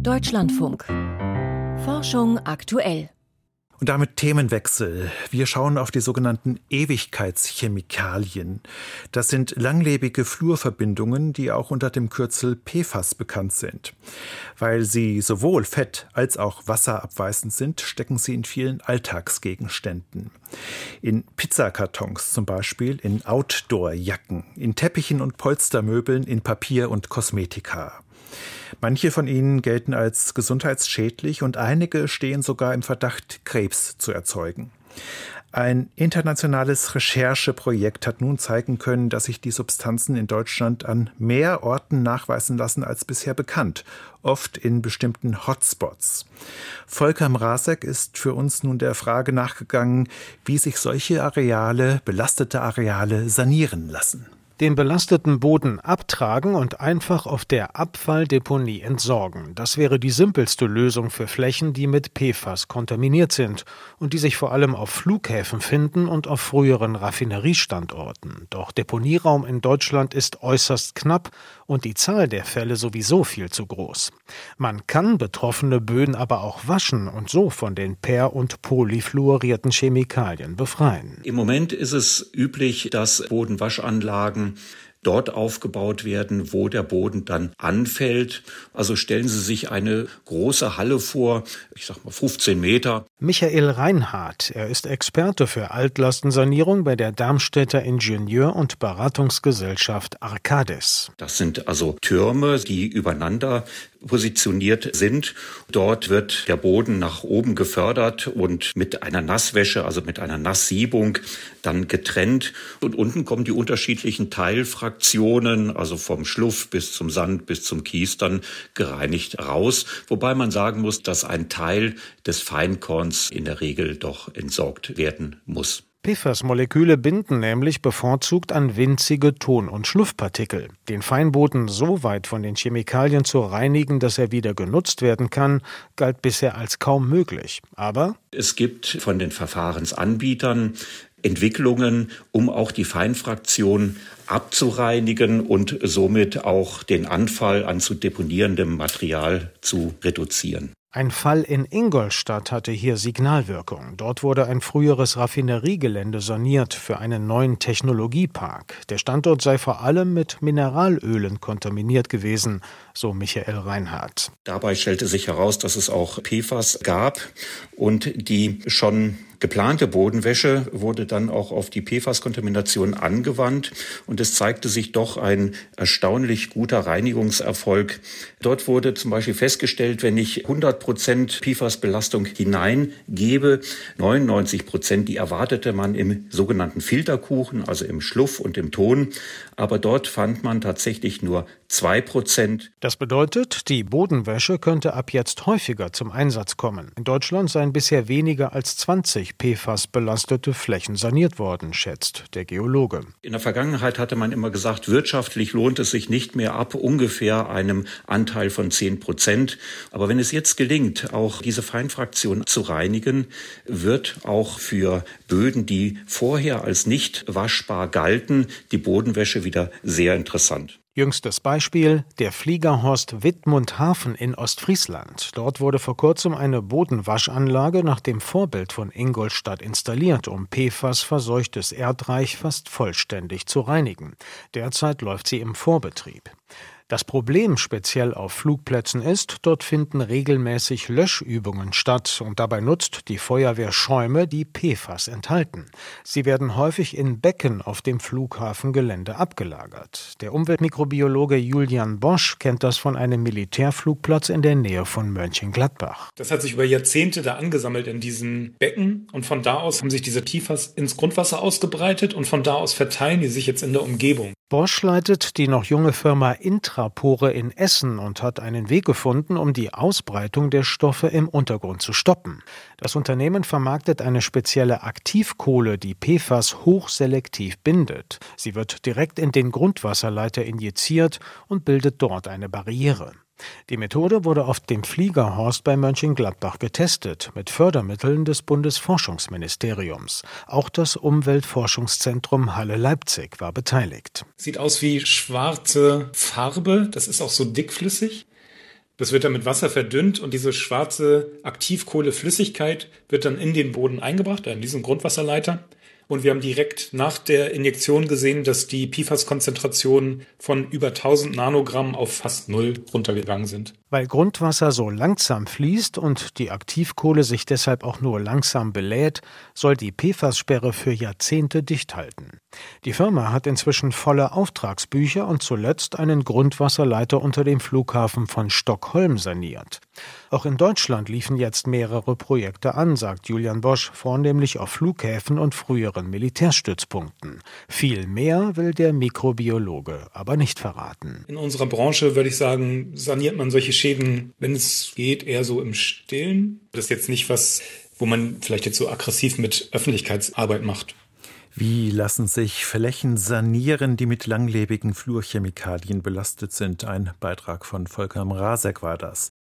Deutschlandfunk. Forschung aktuell. Und damit Themenwechsel. Wir schauen auf die sogenannten Ewigkeitschemikalien. Das sind langlebige Fluorverbindungen, die auch unter dem Kürzel PFAS bekannt sind. Weil sie sowohl fett- als auch wasserabweisend sind, stecken sie in vielen Alltagsgegenständen. In Pizzakartons zum Beispiel, in Outdoor-Jacken, in Teppichen und Polstermöbeln, in Papier und Kosmetika. Manche von ihnen gelten als gesundheitsschädlich und einige stehen sogar im Verdacht, Krebs zu erzeugen. Ein internationales Rechercheprojekt hat nun zeigen können, dass sich die Substanzen in Deutschland an mehr Orten nachweisen lassen als bisher bekannt, oft in bestimmten Hotspots. Volker Mrazek ist für uns nun der Frage nachgegangen, wie sich solche Areale, belastete Areale, sanieren lassen den belasteten Boden abtragen und einfach auf der Abfalldeponie entsorgen. Das wäre die simpelste Lösung für Flächen, die mit PFAS kontaminiert sind und die sich vor allem auf Flughäfen finden und auf früheren Raffineriestandorten. Doch Deponieraum in Deutschland ist äußerst knapp und die Zahl der Fälle sowieso viel zu groß. Man kann betroffene Böden aber auch waschen und so von den per- und polyfluorierten Chemikalien befreien. Im Moment ist es üblich, dass Bodenwaschanlagen dort aufgebaut werden, wo der Boden dann anfällt. Also stellen Sie sich eine große Halle vor, ich sag mal 15 Meter. Michael Reinhardt, er ist Experte für Altlastensanierung bei der Darmstädter Ingenieur- und Beratungsgesellschaft Arcades. Das sind also Türme, die übereinander positioniert sind. Dort wird der Boden nach oben gefördert und mit einer Nasswäsche, also mit einer Nasssiebung, dann getrennt. Und unten kommen die unterschiedlichen Teilfraktionen, also vom Schluff bis zum Sand bis zum Kies, dann gereinigt raus. Wobei man sagen muss, dass ein Teil des Feinkorns in der Regel doch entsorgt werden muss. PFAS-Moleküle binden nämlich bevorzugt an winzige Ton- und Schluffpartikel. Den Feinboden so weit von den Chemikalien zu reinigen, dass er wieder genutzt werden kann, galt bisher als kaum möglich. Aber es gibt von den Verfahrensanbietern Entwicklungen, um auch die Feinfraktion abzureinigen und somit auch den Anfall an zu deponierendem Material zu reduzieren. Ein Fall in Ingolstadt hatte hier Signalwirkung. Dort wurde ein früheres Raffineriegelände saniert für einen neuen Technologiepark. Der Standort sei vor allem mit Mineralölen kontaminiert gewesen, so Michael Reinhardt. Dabei stellte sich heraus, dass es auch PFAS gab und die schon geplante Bodenwäsche wurde dann auch auf die PFAS-Kontamination angewandt und es zeigte sich doch ein erstaunlich guter Reinigungserfolg. Dort wurde zum Beispiel festgestellt, wenn ich 100 Prozent PFAS-Belastung hineingebe, 99 Prozent, die erwartete man im sogenannten Filterkuchen, also im Schluff und im Ton, aber dort fand man tatsächlich nur zwei Prozent. Das bedeutet, die Bodenwäsche könnte ab jetzt häufiger zum Einsatz kommen. In Deutschland seien bisher weniger als 20 PFAS-belastete Flächen saniert worden, schätzt der Geologe. In der Vergangenheit hatte man immer gesagt, wirtschaftlich lohnt es sich nicht mehr ab ungefähr einem Anteil von 10 Prozent. Aber wenn es jetzt gelingt, auch diese Feinfraktion zu reinigen, wird auch für Böden, die vorher als nicht waschbar galten, die Bodenwäsche wieder sehr interessant. Jüngstes Beispiel der Fliegerhorst Wittmundhafen in Ostfriesland. Dort wurde vor kurzem eine Bodenwaschanlage nach dem Vorbild von Ingolstadt installiert, um PFAS verseuchtes Erdreich fast vollständig zu reinigen. Derzeit läuft sie im Vorbetrieb. Das Problem speziell auf Flugplätzen ist, dort finden regelmäßig Löschübungen statt und dabei nutzt die Feuerwehr Schäume, die PFAS enthalten. Sie werden häufig in Becken auf dem Flughafengelände abgelagert. Der Umweltmikrobiologe Julian Bosch kennt das von einem Militärflugplatz in der Nähe von Mönchengladbach. Das hat sich über Jahrzehnte da angesammelt in diesen Becken und von da aus haben sich diese PFAS ins Grundwasser ausgebreitet und von da aus verteilen die sich jetzt in der Umgebung. Bosch leitet die noch junge Firma Intrapore in Essen und hat einen Weg gefunden, um die Ausbreitung der Stoffe im Untergrund zu stoppen. Das Unternehmen vermarktet eine spezielle Aktivkohle, die PFAS hochselektiv bindet. Sie wird direkt in den Grundwasserleiter injiziert und bildet dort eine Barriere. Die Methode wurde auf dem Fliegerhorst bei Mönchengladbach getestet, mit Fördermitteln des Bundesforschungsministeriums. Auch das Umweltforschungszentrum Halle-Leipzig war beteiligt. Sieht aus wie schwarze Farbe, das ist auch so dickflüssig. Das wird dann mit Wasser verdünnt und diese schwarze Aktivkohleflüssigkeit wird dann in den Boden eingebracht, in diesen Grundwasserleiter. Und wir haben direkt nach der Injektion gesehen, dass die PFAS-Konzentrationen von über 1000 Nanogramm auf fast null runtergegangen sind. Weil Grundwasser so langsam fließt und die Aktivkohle sich deshalb auch nur langsam belädt, soll die PFAS-Sperre für Jahrzehnte dicht halten. Die Firma hat inzwischen volle Auftragsbücher und zuletzt einen Grundwasserleiter unter dem Flughafen von Stockholm saniert. Auch in Deutschland liefen jetzt mehrere Projekte an, sagt Julian Bosch, vornehmlich auf Flughäfen und früheren Militärstützpunkten. Viel mehr will der Mikrobiologe aber nicht verraten. In unserer Branche würde ich sagen, saniert man solche Schäden, wenn es geht, eher so im Stillen. Das ist jetzt nicht was, wo man vielleicht jetzt so aggressiv mit Öffentlichkeitsarbeit macht. Wie lassen sich Flächen sanieren, die mit langlebigen Flurchemikalien belastet sind? Ein Beitrag von Volker Mrazek war das.